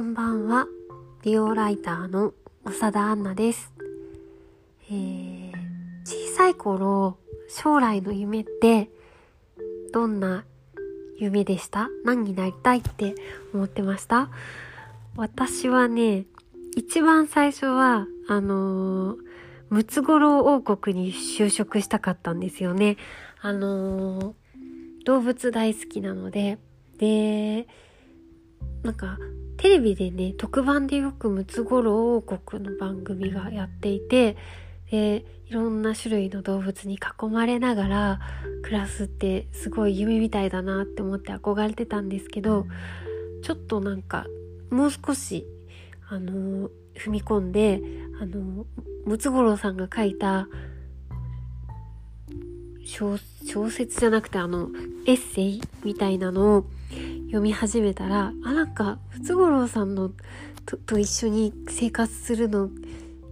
んばんは。美容ライターの長田杏奈です。えー、小さい頃、将来の夢ってどんな夢でした？何になりたいって思ってました？私はね、一番最初は、あのー、ムツゴロウ王国に就職したかったんですよね。あのー、動物大好きなので、で、なんかテレビでね特番でよくムツゴロウ王国の番組がやっていてでいろんな種類の動物に囲まれながら暮らすってすごい夢みたいだなって思って憧れてたんですけどちょっとなんかもう少しあの踏み込んであのムツゴロウさんが書いた小説じゃなくてあのエッセイみたいなのを読み始めたらあなんかムツゴロウさんのとと一緒に生活するの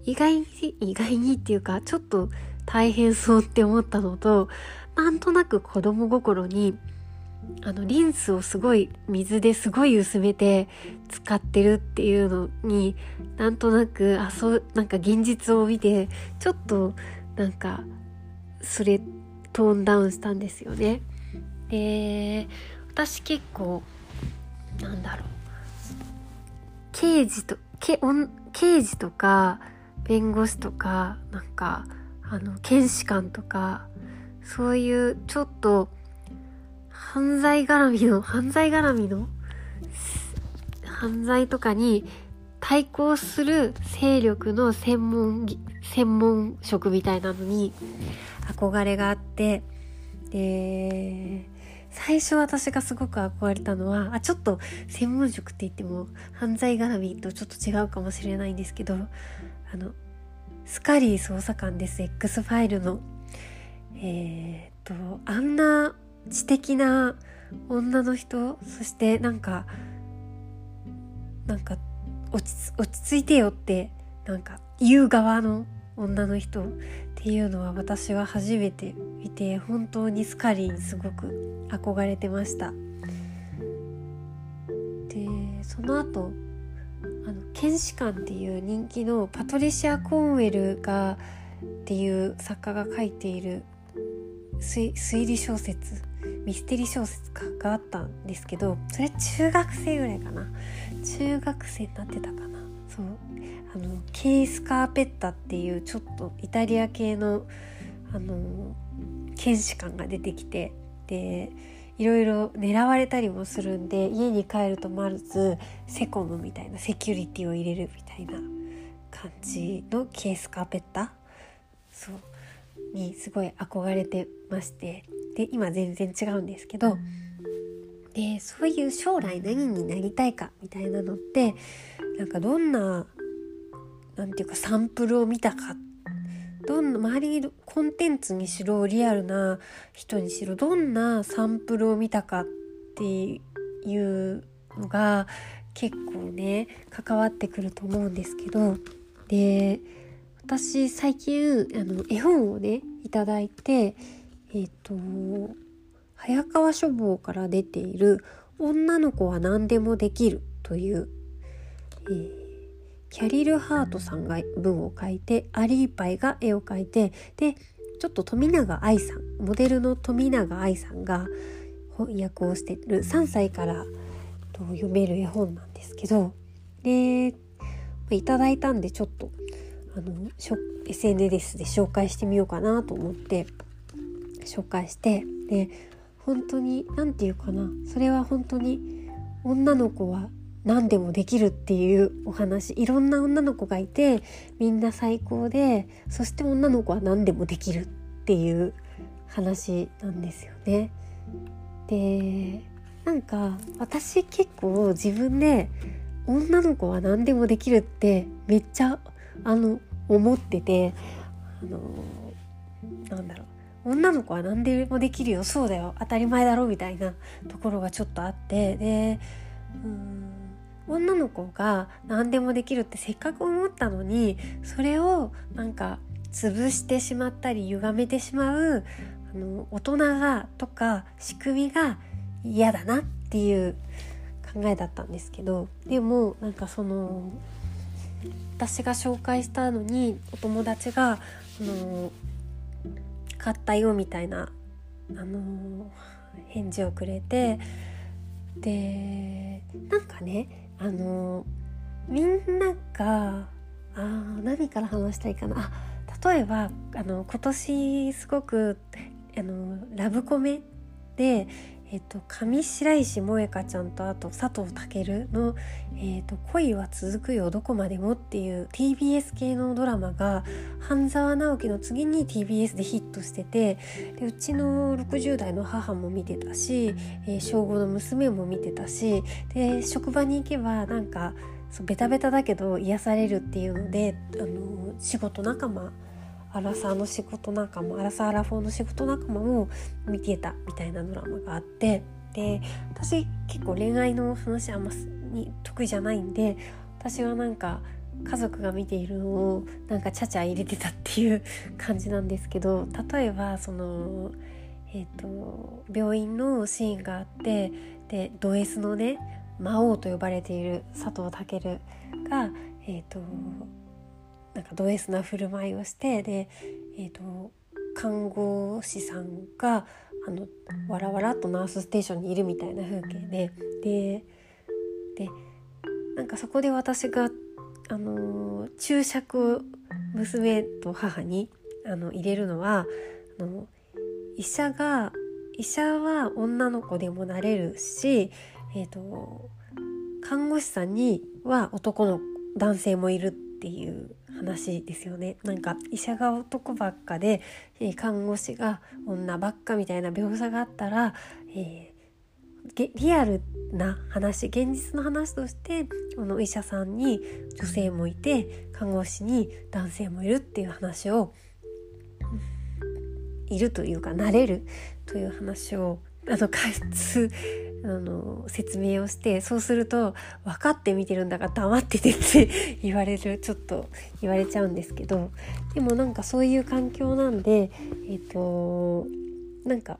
意外に意外にっていうかちょっと大変そうって思ったのとなんとなく子供心にあのリンスをすごい水ですごい薄めて使ってるっていうのになんとなくあそうなんか現実を見てちょっとなんかそれトーンダウンしたんですよね。で私結構なんだろう刑事とけ刑事とか弁護士とかなんかあの検視官とかそういうちょっと犯罪絡みの犯罪絡みの犯罪とかに対抗する勢力の専門専門職みたいなのに憧れがあってで最初私がすごく憧れたのはあちょっと専門職って言っても犯罪絡みとちょっと違うかもしれないんですけどあのスカリー捜査官です X ファイルの。えー、っとあんな知的な女の人そしてなんかなんか落ち落ち着いてよってなんか言う側の女の人っていうのは私は初めて見て本当にスカリーにすごく憧れてました。でその後あの検視官っていう人気のパトリシア・コーンウェルがっていう作家が書いている推理小説ミステリー小説かがあったんですけどそれ中学生ぐらいかな。中学生になってたかな。そう。あのケースカーペッタっていうちょっとイタリア系のあの検視官が出てきてでいろいろ狙われたりもするんで家に帰るとまずセコムみたいなセキュリティを入れるみたいな感じのケースカーペッタ？そう。にすごい憧れてまして。で今全然違うんですけどでそういう将来何になりたいかみたいなのってなんかどんな何て言うかサンプルを見たか。どんな周りにコンテンツにしろリアルな人にしろどんなサンプルを見たかっていうのが結構ね関わってくると思うんですけど。で私最近あの絵本をねいただいてえっ、ー、と早川書房から出ている「女の子は何でもできる」という、えーキャリル・ハートさんが文を書いてアリーパイが絵を描いてでちょっと富永愛さんモデルの富永愛さんが翻訳をしてる3歳から読める絵本なんですけどでいただいたんでちょっとあの SNS で紹介してみようかなと思って紹介してで本当に何て言うかなそれは本当に女の子は何でもできるっていうお話いろんな女の子がいてみんな最高でそして女の子は何でもできるっていう話なんですよね。でなんか私結構自分で女の子は何でもできるってめっちゃあの思っててあのなんだろう女の子は何でもできるよ。そうだよ。当たり前だろみたいなところがちょっとあって。でうん女の子が何でもできるってせっかく思ったのにそれをなんか潰してしまったり歪めてしまうあの大人がとか仕組みが嫌だなっていう考えだったんですけど。でもなんかその私が紹介したのにお友達があの買ったよみたいなあの返事をくれてでなんかねあのみんながあ何から話したいかな。あ例えばあの今年すごくあのラブコメでえっと、上白石萌歌ちゃんとあと佐藤健の、えっと「恋は続くよどこまでも」っていう TBS 系のドラマが半沢直樹の次に TBS でヒットしててでうちの60代の母も見てたし、えー、小5の娘も見てたしで職場に行けばなんかそうベタベタだけど癒されるっていうのであの仕事仲間アラサーの仕事仲間アラサーアラフォーの仕事仲間も見てたみたいなドラマがあってで私結構恋愛の話あんまに得意じゃないんで私はなんか家族が見ているのをなんかちゃちゃ入れてたっていう 感じなんですけど例えばその、えーと、病院のシーンがあってでド S のね魔王と呼ばれている佐藤健が、えーとなんかド S な振る舞いをしてで、えーと、看護師さんがあのわらわらとナースステーションにいるみたいな風景でででなんかそこで私が、あの注釈を娘と母にあの入れるのはあの医者が医者は女の子でもなれるし、えーと看護師さんには男の男性もいるっていう話ですよね。なんか医者が男ばっかで、え、看護師が女ばっかみたいな描写があったら、えー、リアルな話現実の話としてこの医者さんに女性もいて看護師に男性もいるっていう話をいるというかなれるという話をあの開発あの説明をしてそうすると分かって見てるんだから黙っててって 言われるちょっと言われちゃうんですけどでもなんかそういう環境なんでえっ、となんか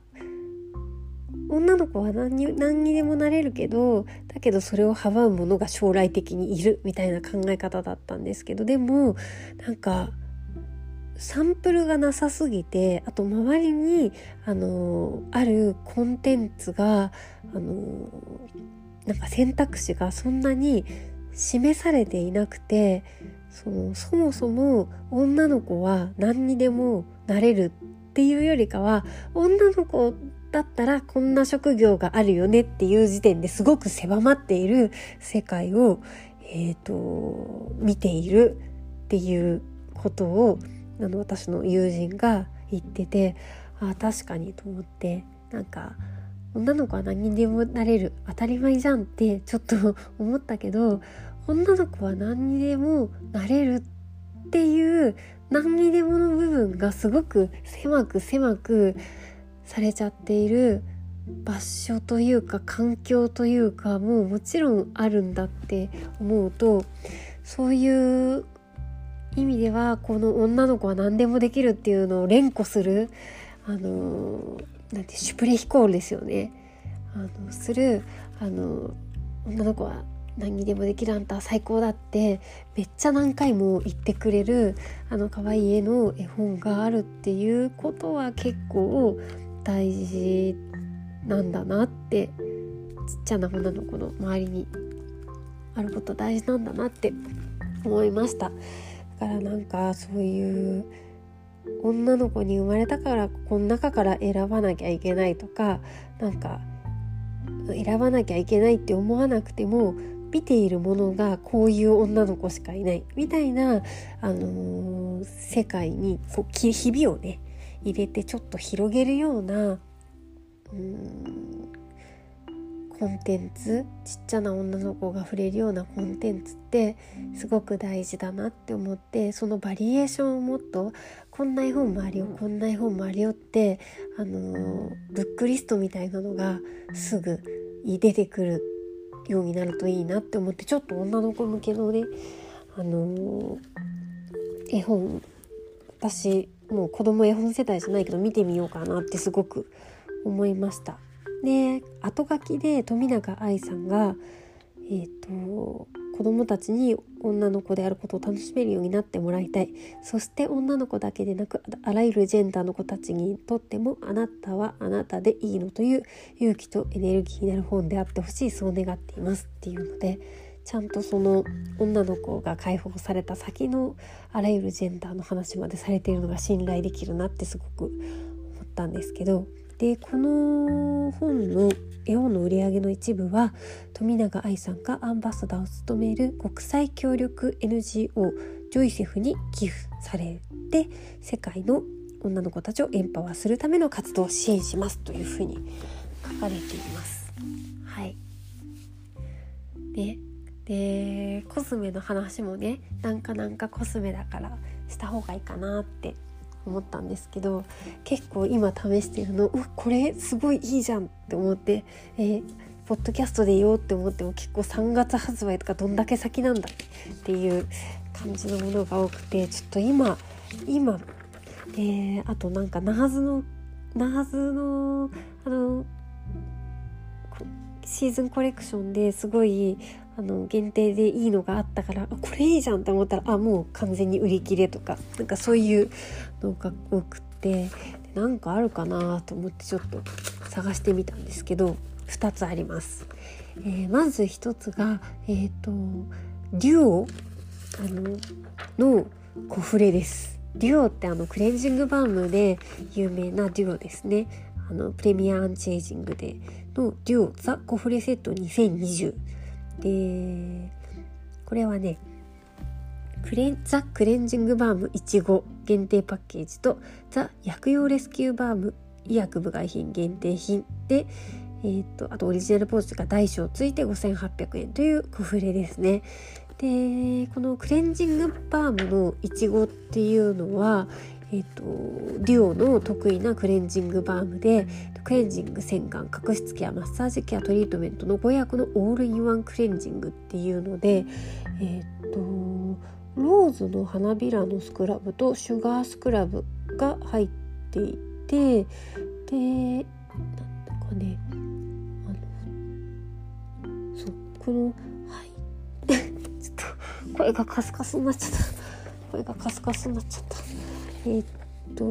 女の子は何に何にでもなれるけどだけどそれを阻むものが将来的にいるみたいな考え方だったんですけどでもなんかサンプルがなさすぎてあと周りにあのあるコンテンツがあのなんか選択肢がそんなに示されていなくてそのそもそも女の子は何にでもなれるっていうよりかは女の子だったらこんな職業があるよねっていう時点ですごく狭まっている世界を、えーと見ているっていうことをあの私の友人が言っててああ確かにと思ってなんか女の子は何にでもなれる当たり前じゃんってちょっと 思ったけど女の子は何にでもなれるっていう何にでもの部分がすごく狭く狭くされちゃっている場所というか環境というかもうもちろんあるんだって思うとそういう意味ではこの女の子は何でもできるっていうのを連呼するあのなんてシュプレヒコールですよねあのするあの女の子は何にでもできるあんた最高だってめっちゃ何回も言ってくれるあの可愛い絵の絵本があるっていうことは結構大事なんだなってちっちゃな女の子の周りにあること大事なんだなって思いました。からなんかそういう女の子に生まれたからこの中から選ばなきゃいけないとかなんか選ばなきゃいけないって思わなくても見ているものがこういう女の子しかいないみたいな、あのー、世界にこうひびをね入れてちょっと広げるようなうんコンテンツちっちゃな女の子が触れるようなコンテンツってすごく大事だなって思ってそのバリエーションをもっとこんな絵本もあるよこんな絵本もあるよってあのブックリストみたいなのがすぐ出てくるようになるといいなって思ってちょっと女の子向けのねあの絵本私もう子供絵本世代じゃないけど見てみようかなってすごく思いました。で後書きで富永愛さんがえーと、子供たちに女の子であることを楽しめるようになってもらいたい。そして女の子だけでなくあらゆるジェンダーの子たちにとってもあなたはあなたでいいのという勇気とエネルギーになる本であってほしいそう願っていますっていうのでちゃんとその女の子が解放された先のあらゆるジェンダーの話までされているのが信頼できるなってすごく思ったんですけどでこの本の絵本の売り上げの一部は富永愛さんがアンバサダーを務める国際協力 NGO ジョイセフに寄付されて世界の女の子たちをエンパワーするための活動を支援しますというふうに書かれています。はい、ででコスメの話もねなんかなんかコスメだからした方がいいかなって思ったんですけど結構今試してるのうこれすごいいいじゃんって思って、えー、ポッドキャストで言おうって思っても結構3月発売とかどんだけ先なんだっていう感じのものが多くてちょっと今今えー、あとなんかナーズのナーズのあのシーズンコレクションですごいあの限定でいいのがあったからこれいいじゃんって思ったらあもう完全に売り切れとかなんかそういうのが多くってなんかあるかなと思ってちょっと探してみたんですけど2つあります。えー、まず1つが、えーと、デュオあののコフレです。デュオってあのクレンジングバームで有名なデュオですね。あのプレミアアンチエイジングでのデュオザコフレセット2020でこれはねクレンザ・クレンジングバームいちご限定パッケージとザ・薬用レスキューバーム医薬部外品限定品で、えーと、あとオリジナルポーチが大小ついて5800円というコフレですね。でこのクレンジングバームのいちごっていうのは、えーと、デュオの得意なクレンジングバームでクレンジング洗顔角質ケアマッサージケアトリートメントの5役のオールインワンクレンジングっていうのでえっ、ー、とローズの花びらのスクラブとシュガースクラブが入っていてでなんだかねあのそうこのはい ちょっと声がカスカスになっちゃった。声がカスカスになっちゃった。えっと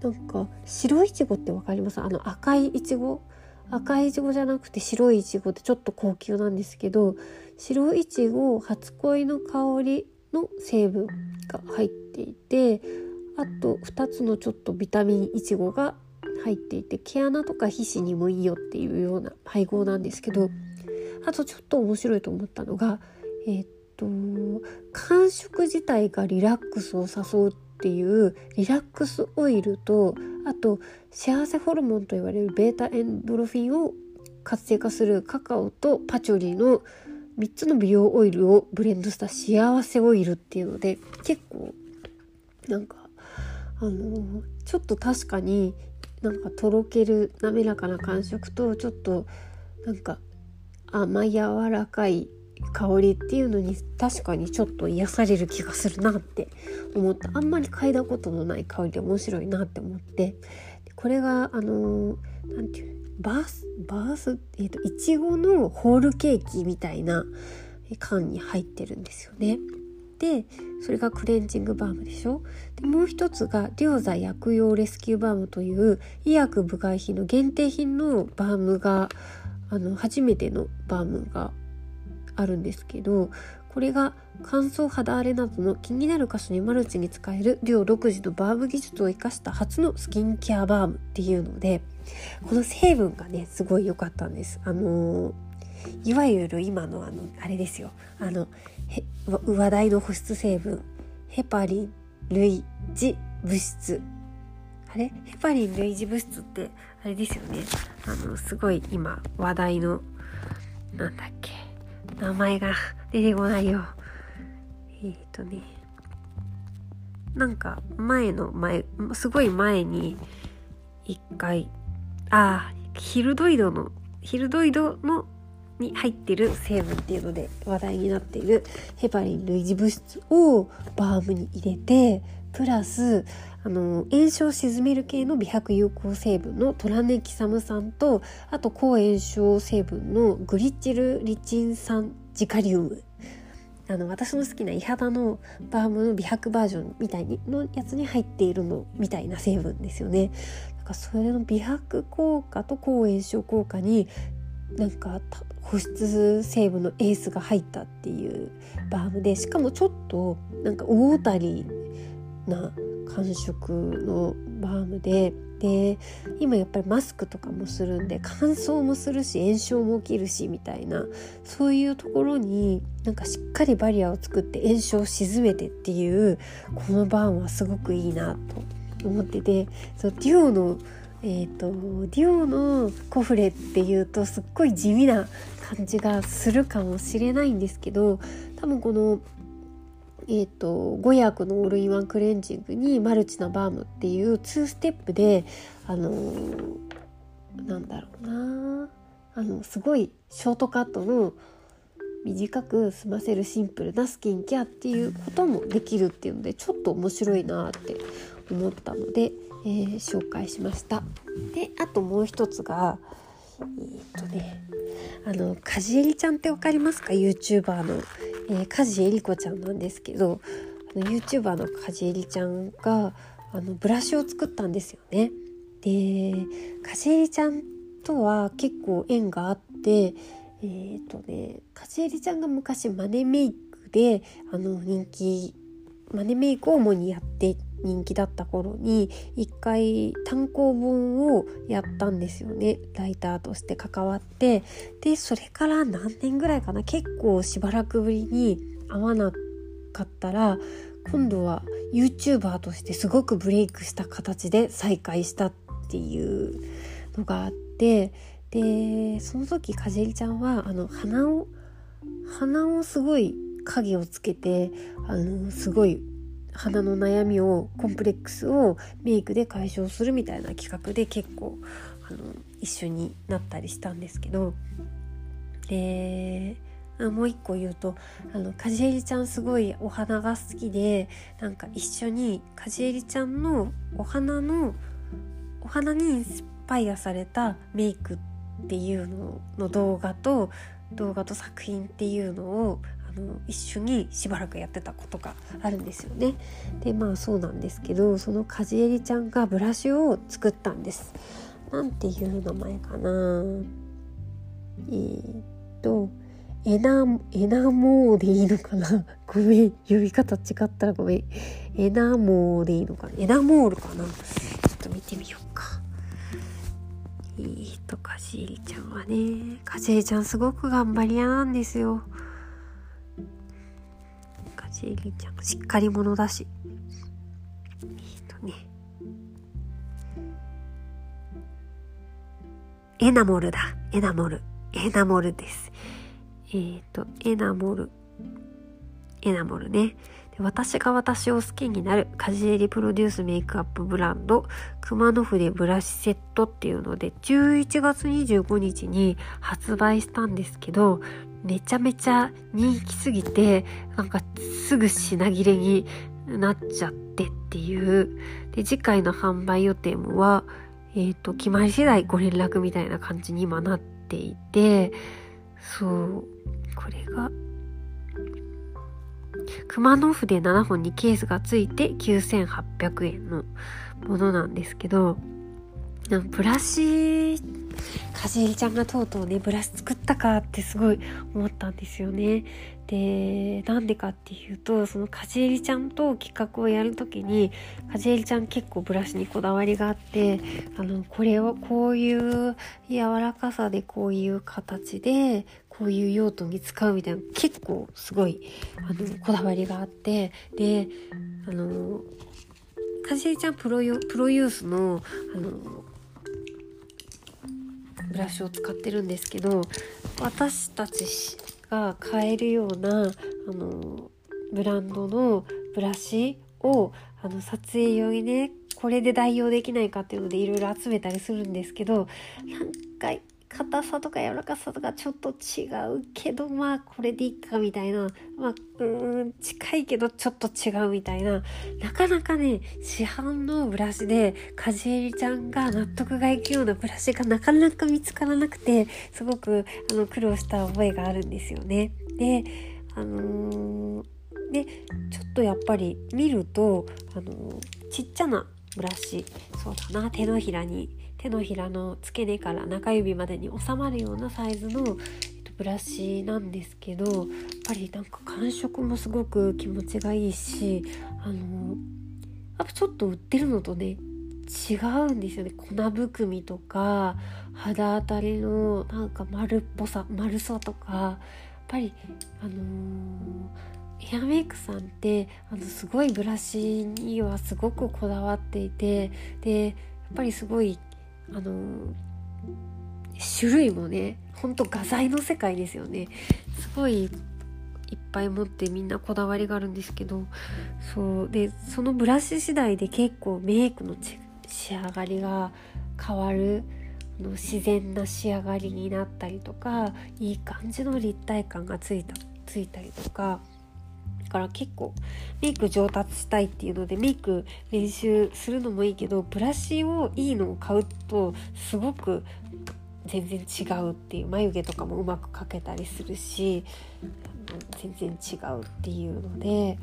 なんか白いちごってわかります？あの赤いいちご赤いいちごじゃなくて白いいちごってちょっと高級なんですけど白いちご初恋の香りの成分が入っていてあと2つのちょっとビタミンいちごが入っていて毛穴とか皮脂にもいいよっていうような配合なんですけどあとちょっと面白いと思ったのがえっ、と感触自体がリラックスを誘うっていうリラックスオイルとあと幸せホルモンと言われるベータエンドロフィンを活性化するカカオとパチョリーの3つの美容オイルをブレンドした幸せオイルっていうので結構なんかあのちょっと確かになんかとろける滑らかな感触とちょっとなんか甘柔らかい香りっていうのに確かにちょっと癒される気がするなって思った。あんまり嗅いだことのない香りで面白いなって思って。これがあの何て言うバースバースえっ、ー、といちごのホールケーキみたいな缶に入ってるんですよね。でそれがクレンジングバームでしょ？でもう一つが両座薬用レスキューバームという医薬部外品の限定品のバームがあの初めてのバームがあるんですけどこれが乾燥肌荒れなどの気になる箇所にマルチに使える量独自のバーム技術を生かした初のスキンケアバームっていうのでこの成分がねすごい良かったんです。あのいわゆる今のあのあれですよ。あの話題の保湿成分。ヘパリン類似物質。あれ？ヘパリン類似物質ってあれですよね。あのすごい今話題のなんだっけ。名前が出てこないよ。えっ、とね、なんか前の前、すごい前に一回、ああ、ヒルドイドの、ヒルドイドのに入ってる成分っていうので話題になっているヘパリン類似物質をバームに入れてプラスあの炎症を鎮める系の美白有効成分のトラネキサム酸とあと抗炎症成分のグリチルリチン酸ジカリウムあの私の好きなイ肌のバームの美白バージョンみたいにのやつに入っているのみたいな成分ですよね。なんかそれの美白効果と抗炎症効果になんか保湿成分のエースが入ったっていうバームでしかもちょっとなんか大当たりな感触のバームでで今やっぱりマスクとかもするんで乾燥もするし炎症も起きるしみたいなそういうところになんかしっかりバリアを作って炎症を鎮めてっていうこのバームはすごくいいなと思っててそうデュオのえーと、デュオのコフレっていうとすっごい地味な感じがするかもしれないんですけど多分このえーと、5役のオールインワンクレンジングにマルチなバームっていう2ステップであのー、なんだろうなあのすごいショートカットの短く済ませるシンプルなスキンケアっていうこともできるっていうのでちょっと面白いなって思ったので、えー、紹介しました。であともう一つがえー、っとねあのかじえりちゃんって分かりますか？YouTuber のえー、梶恵理子ちゃんなんですけどあの YouTuber の梶えりちゃんがあのブラシを作ったんですよね。で梶えりちゃんとは結構縁があってえっ、ー、とね梶えりちゃんが昔マネメイクであの人気マネメイクを主にやって人気だった頃に一回単行本をやったんですよね。ライターとして関わって。でそれから何年ぐらいかな。結構しばらくぶりに会わなかったら今度は YouTuber としてすごくブレイクした形で再会したっていうのがあって。でその時かじりちゃんはあの鼻を鼻をすごい影をつけてあのすごい肌の悩みをコンプレックスをメイクで解消するみたいな企画で結構あの一緒になったりしたんですけど。であもう一個言うとあのかじえりちゃんすごいお花が好きでなんか一緒にかじえりちゃんのお花のお花にインスパイアされたメイクっていうのの動画と動画と作品っていうのをあの一緒にしばらくやってたことがあるんですよね。でまあそうなんですけどそのかじえりちゃんがブラシを作ったんです。なんていう名前かな。えー、っとエナエナモーでいいのかな。ごめん呼び方違ったらごめん。エナモーでいいのかな。エナモールかな。ちょっと見てみようか。えー、っとかじえりちゃんはねかじえりちゃんすごく頑張り屋なんですよ。しりちゃんしっかり者だし。えっとね。エナモルだ。エナモル。エナモルです。えっ、ー、とエナモル。エナモルね。私が私を好きになる。カジエリプロデュースメイクアップブランド。熊野筆ブラシセットっていうので11月25日に発売したんですけどめちゃめちゃ人気すぎてなんかすぐ品切れになっちゃってっていう。で次回の販売予定もはえっ、ー、と決まり次第ご連絡みたいな感じに今なっていてそうこれが。熊野筆7本にケースがついて9800円のものなんですけどブラシかじりちゃんがとうとうねブラシ作ったかってすごい思ったんですよね。でなんでかっていうとそのかじえりちゃんと企画をやる時にかじえりちゃん結構ブラシにこだわりがあってあのこれをこういう柔らかさでこういう形でこういう用途に使うみたいな結構すごいあのこだわりがあってであのかじえりちゃんプロプロユースのあのブラシを使ってるんですけど私たちが買えるようなあのブランドのブラシをあの撮影用にねこれで代用できないかっていうのでいろいろ集めたりするんですけど何回か硬さとか柔らかさとかちょっと違うけどまあこれでいいかみたいな。まあうん近いけどちょっと違うみたいな。なかなかね市販のブラシでかじえりちゃんが納得がいくようなブラシがなかなか見つからなくてすごくあの苦労した覚えがあるんですよね。であのー、でちょっとやっぱり見ると、あのー、ちっちゃなブラシ。そうだな手のひらに手のひらの付け根から中指までに収まるようなサイズの、ブラシなんですけどやっぱりなんか感触もすごく気持ちがいいしあのやっぱちょっと売ってるのとね違うんですよね。粉含みとか肌当たりのなんか丸っぽさ丸さとかやっぱりあのー、エアメイクさんってあのすごいブラシにはすごくこだわっていてでやっぱりすごいあの種類もねほんと画材の世界ですよね。すごいいっぱい持ってみんなこだわりがあるんですけどそうでそのブラシ次第で結構メイクの仕上がりが変わる。の自然な仕上がりになったりとかいい感じの立体感がついたついたりとか。から結構メイク上達したいっていうのでメイク練習するのもいいけどブラシをいいのを買うとすごく全然違うっていう眉毛とかもうまく描けたりするし全然違うっていうので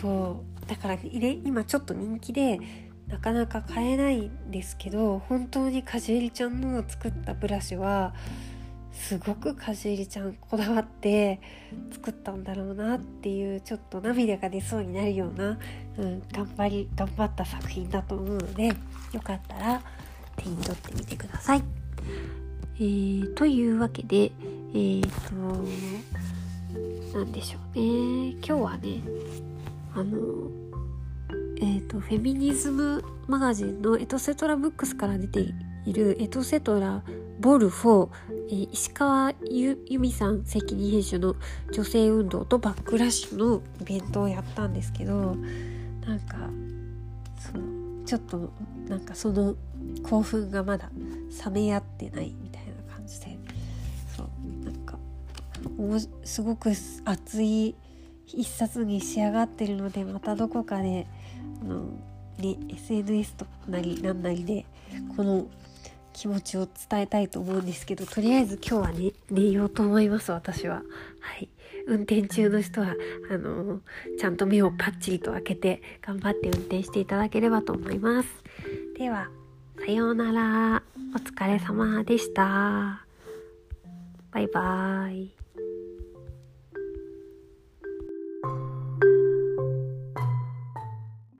そうだから、今ちょっと人気でなかなか買えないんですけど本当にかじえりちゃんの作ったブラシはすごくかじりちゃんこだわって作ったんだろうなっていうちょっと涙が出そうになるような、うん、頑張り頑張った作品だと思うのでよかったら手に取ってみてください。えー、というわけでえっ、ー、と何でしょうね今日はねあのえっ、とフェミニズムマガジンのエトセトラブックスから出ているエトセトラボル4、えー、石川由美さん責任編集の女性運動とバックラッシュのイベントをやったんですけどなんかそのちょっとなんかその興奮がまだ冷め合ってないみたいな感じでそうなんかすごく熱い一冊に仕上がってるのでまたどこかであの、ね、SNS となりなんなりでこの気持ちを伝えたいと思うんですけどとりあえず今日はね寝ようと思います私は。はい。運転中の人はあのちゃんと目をパッチリと開けて頑張って運転していただければと思います。ではさようなら。お疲れ様でした。バイバーイ。